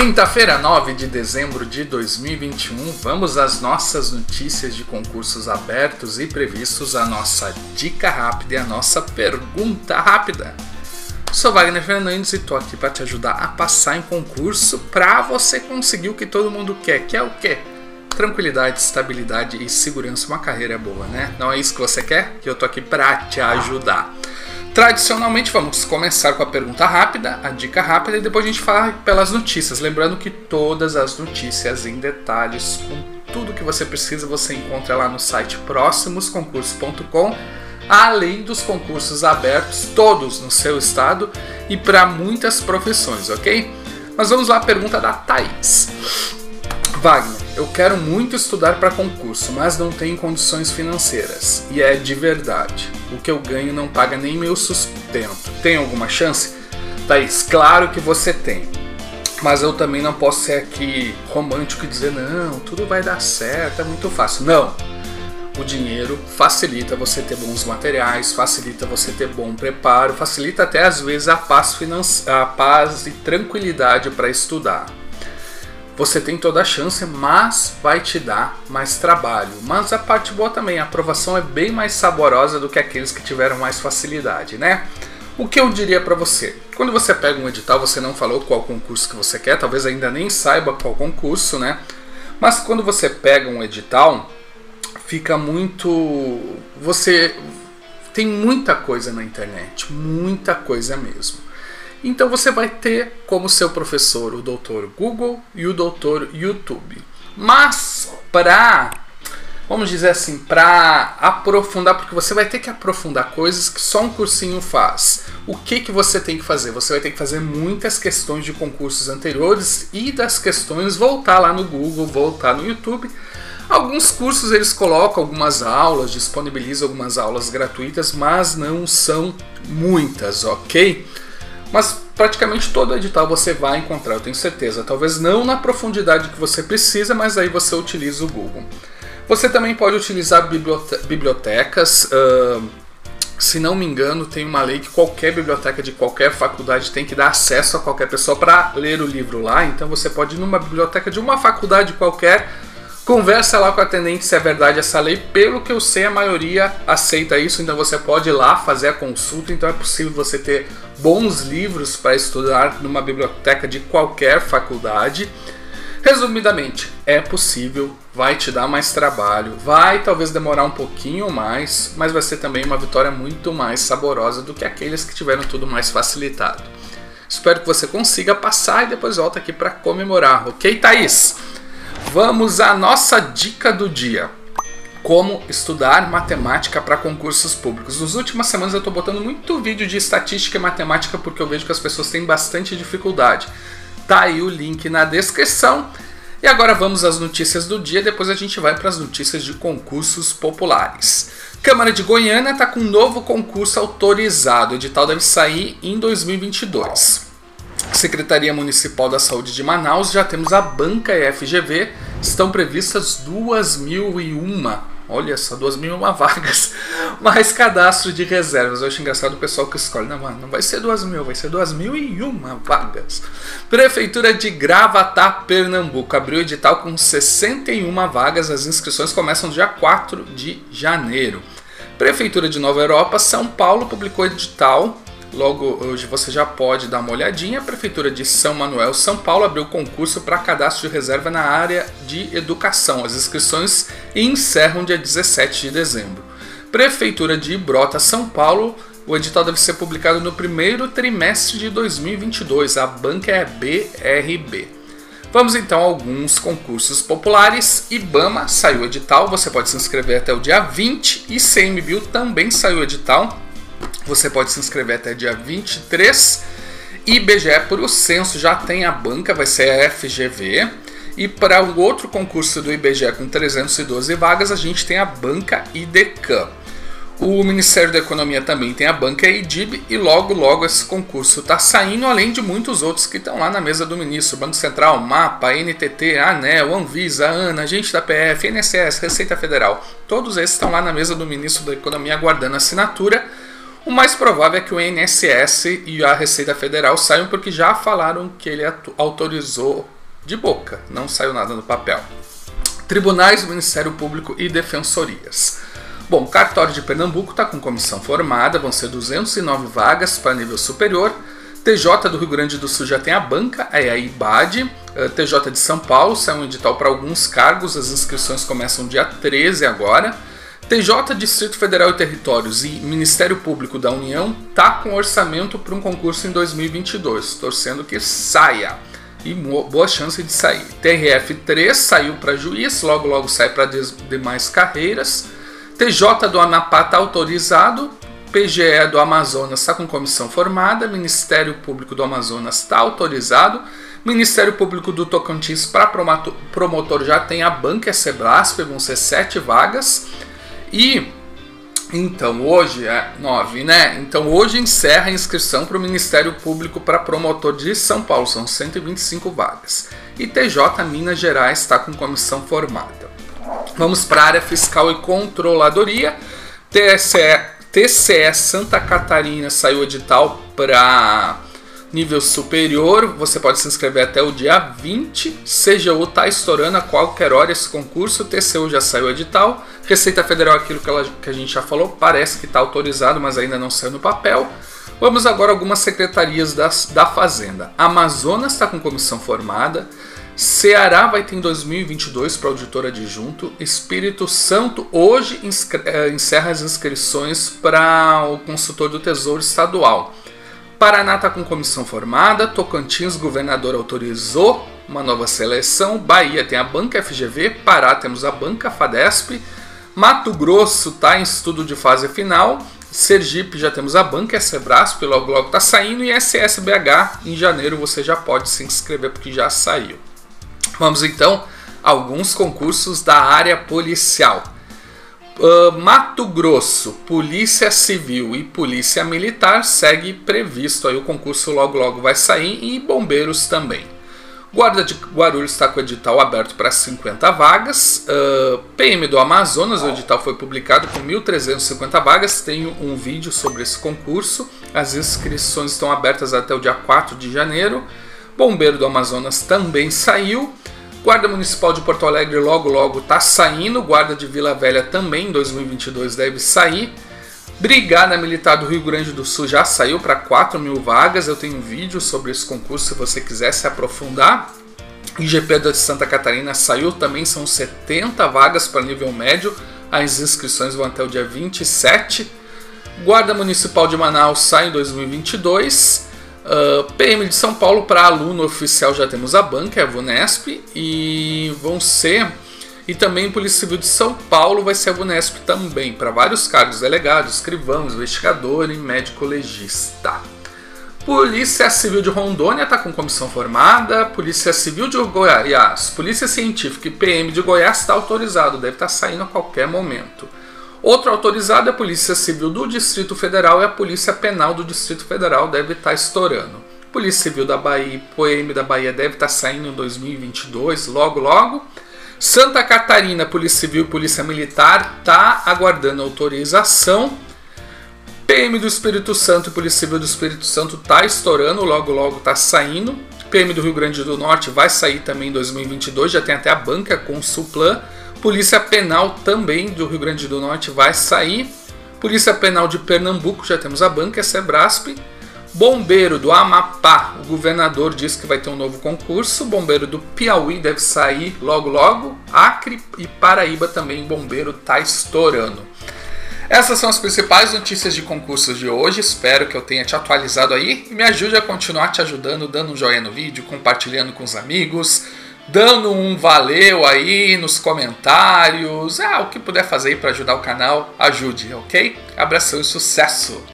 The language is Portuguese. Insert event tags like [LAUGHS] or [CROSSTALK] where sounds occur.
Quinta-feira, 9 de dezembro de 2021, vamos às nossas notícias de concursos abertos e previstos, a nossa dica rápida e a nossa pergunta rápida. Sou Wagner Fernandes e tô aqui para te ajudar a passar em concurso para você conseguir o que todo mundo quer, que é o quê? Tranquilidade, estabilidade e segurança, uma carreira boa, né? Não é isso que você quer? Que eu tô aqui para te ajudar. Tradicionalmente, vamos começar com a pergunta rápida, a dica rápida e depois a gente fala pelas notícias. Lembrando que todas as notícias em detalhes, com tudo que você precisa, você encontra lá no site próximosconcursos.com, além dos concursos abertos, todos no seu estado e para muitas profissões, ok? Mas vamos lá, a pergunta da Thaís. Wagner, eu quero muito estudar para concurso, mas não tenho condições financeiras. E é de verdade. O que eu ganho não paga nem meu sustento. Tem alguma chance? Thaís, claro que você tem. Mas eu também não posso ser aqui romântico e dizer, não, tudo vai dar certo, é muito fácil. Não! O dinheiro facilita você ter bons materiais, facilita você ter bom preparo, facilita até às vezes a paz, a paz e tranquilidade para estudar você tem toda a chance, mas vai te dar mais trabalho. Mas a parte boa também, a aprovação é bem mais saborosa do que aqueles que tiveram mais facilidade, né? O que eu diria para você? Quando você pega um edital, você não falou qual concurso que você quer, talvez ainda nem saiba qual concurso, né? Mas quando você pega um edital, fica muito. Você tem muita coisa na internet, muita coisa mesmo. Então você vai ter como seu professor o doutor Google e o doutor YouTube. Mas para vamos dizer assim, para aprofundar, porque você vai ter que aprofundar coisas que só um cursinho faz. O que que você tem que fazer? Você vai ter que fazer muitas questões de concursos anteriores e das questões voltar lá no Google, voltar no YouTube. Alguns cursos eles colocam algumas aulas, disponibilizam algumas aulas gratuitas, mas não são muitas, ok? Mas praticamente todo edital você vai encontrar, eu tenho certeza. Talvez não na profundidade que você precisa, mas aí você utiliza o Google. Você também pode utilizar bibliotecas. Uh, se não me engano, tem uma lei que qualquer biblioteca de qualquer faculdade tem que dar acesso a qualquer pessoa para ler o livro lá. Então você pode ir numa biblioteca de uma faculdade qualquer Conversa lá com a atendente se é verdade essa lei. Pelo que eu sei, a maioria aceita isso, então você pode ir lá fazer a consulta. Então é possível você ter bons livros para estudar numa biblioteca de qualquer faculdade. Resumidamente, é possível, vai te dar mais trabalho, vai talvez demorar um pouquinho mais, mas vai ser também uma vitória muito mais saborosa do que aqueles que tiveram tudo mais facilitado. Espero que você consiga passar e depois volta aqui para comemorar, ok, Thaís? Vamos à nossa dica do dia. Como estudar matemática para concursos públicos. Nas últimas semanas eu estou botando muito vídeo de estatística e matemática porque eu vejo que as pessoas têm bastante dificuldade. Tá aí o link na descrição. E agora vamos às notícias do dia, depois a gente vai para as notícias de concursos populares. Câmara de Goiânia está com um novo concurso autorizado. O edital deve sair em 2022. Secretaria Municipal da Saúde de Manaus, já temos a banca e a FGV, estão previstas 2.001, olha só, 2.001 vagas, [LAUGHS] mais cadastro de reservas. Eu acho engraçado o pessoal que escolhe, não, não vai ser 2.000, vai ser 2.001 vagas. Prefeitura de Gravatá, Pernambuco, abriu edital com 61 vagas, as inscrições começam dia 4 de janeiro. Prefeitura de Nova Europa, São Paulo, publicou edital Logo hoje você já pode dar uma olhadinha. A Prefeitura de São Manuel, São Paulo, abriu concurso para cadastro de reserva na área de educação. As inscrições encerram dia 17 de dezembro. Prefeitura de Ibrota, São Paulo, o edital deve ser publicado no primeiro trimestre de 2022. A banca é BRB. Vamos então a alguns concursos populares. IBAMA saiu edital, você pode se inscrever até o dia 20 e CMBio também saiu edital. Você pode se inscrever até dia 23. IBGE por o censo já tem a banca, vai ser a FGV. E para o outro concurso do IBGE com 312 vagas, a gente tem a banca IDECAM. O Ministério da Economia também tem a banca EIDIB e logo logo esse concurso está saindo, além de muitos outros que estão lá na mesa do ministro, Banco Central, MAPA, NTT, ANEL, Anvisa, ANA, agente da PF, INSS, Receita Federal. Todos esses estão lá na mesa do ministro da Economia aguardando assinatura O mais provável é que o INSS e a Receita Federal saiam porque já falaram que ele autorizou de boca, não saiu nada no papel. Tribunais, Ministério Público e Defensorias. Bom, cartório de Pernambuco está com comissão formada, vão ser 209 vagas para nível superior. TJ do Rio Grande do Sul já tem a banca, é a IBAD. Eh, TJ de São Paulo saiu um edital para alguns cargos, as inscrições começam dia 13 agora. TJ, Distrito Federal e Territórios e Ministério Público da União tá com orçamento para um concurso em 2022, torcendo que saia. E boa chance de sair. TRF 3 saiu para juiz, logo logo sai para demais carreiras. TJ do Amapá está autorizado, PGE do Amazonas está com comissão formada, Ministério Público do Amazonas está autorizado, Ministério Público do Tocantins para promotor já tem a banca, é Sebrasp, vão ser sete vagas. E então hoje é 9, né? Então hoje encerra a inscrição para o Ministério Público para promotor de São Paulo, são 125 vagas. E TJ Minas Gerais está com comissão formada. Vamos para a área fiscal e controladoria. TSE, TCE Santa Catarina saiu edital para nível superior. Você pode se inscrever até o dia 20. CGU está estourando a qualquer hora esse concurso. TCU já saiu edital. Receita Federal, aquilo que, ela, que a gente já falou, parece que está autorizado, mas ainda não saiu no papel. Vamos agora algumas secretarias das, da Fazenda. Amazonas está com comissão formada. Ceará vai ter em 2022 para auditor adjunto. Espírito Santo hoje eh, encerra as inscrições para o consultor do Tesouro Estadual. Paraná está com comissão formada. Tocantins, governador autorizou uma nova seleção. Bahia tem a banca FGV. Pará temos a banca FADESP. Mato Grosso está em estudo de fase final. Sergipe já temos a banca Sebrasp, logo logo está saindo. E SSBH em janeiro você já pode se inscrever porque já saiu. Vamos então a alguns concursos da área policial. Uh, Mato Grosso, Polícia Civil e Polícia Militar segue previsto aí o concurso logo logo vai sair e bombeiros também. Guarda de Guarulhos está com o edital aberto para 50 vagas. Uh, PM do Amazonas, o edital foi publicado com 1.350 vagas. Tenho um vídeo sobre esse concurso. As inscrições estão abertas até o dia 4 de janeiro. Bombeiro do Amazonas também saiu. Guarda Municipal de Porto Alegre logo logo está saindo. Guarda de Vila Velha também em 2022 deve sair. Brigada Militar do Rio Grande do Sul já saiu para 4 mil vagas. Eu tenho um vídeo sobre esse concurso se você quiser se aprofundar. IGP de Santa Catarina saiu também, são 70 vagas para nível médio. As inscrições vão até o dia 27. Guarda Municipal de Manaus sai em 2022. Uh, ah, PM de São Paulo para aluno oficial já temos a banca, é a Vunesp, e vão ser. E também Polícia Civil de São Paulo vai ser a Vunesp também, para vários cargos, delegados, escrivão, investigador e médico legista. Polícia Civil de Rondônia está com comissão formada. Polícia Civil de Goiás, Polícia Científica e PM de Goiás está autorizado, deve estar tá saindo a qualquer momento. Outro autorizado é a Polícia Civil do Distrito Federal e a Polícia Penal do Distrito Federal deve estar tá estourando. Polícia Civil da Bahia, PM da Bahia deve estar tá saindo em 2022, logo logo. Santa Catarina, Polícia Civil e Polícia Militar está aguardando autorização. PM do Espírito Santo e Polícia Civil do Espírito Santo está estourando, logo logo está saindo. PM do Rio Grande do Norte vai sair também em 2022, já tem até a banca com o Suplan. Polícia Penal também do Rio Grande do Norte vai sair. Polícia Penal de Pernambuco, já temos a banca, é Sebrasp. Bombeiro do Amapá, o governador disse que vai ter um novo concurso. Bombeiro do Piauí deve sair logo logo. Acre e Paraíba também, bombeiro tá estourando. Essas são as principais notícias de concursos de hoje. Espero que eu tenha te atualizado aí me ajude a continuar te ajudando, dando um joinha no vídeo, compartilhando com os amigos dando um valeu aí nos comentários. Ah, o que puder fazer para ajudar o canal, ajude, ok? Abração e sucesso!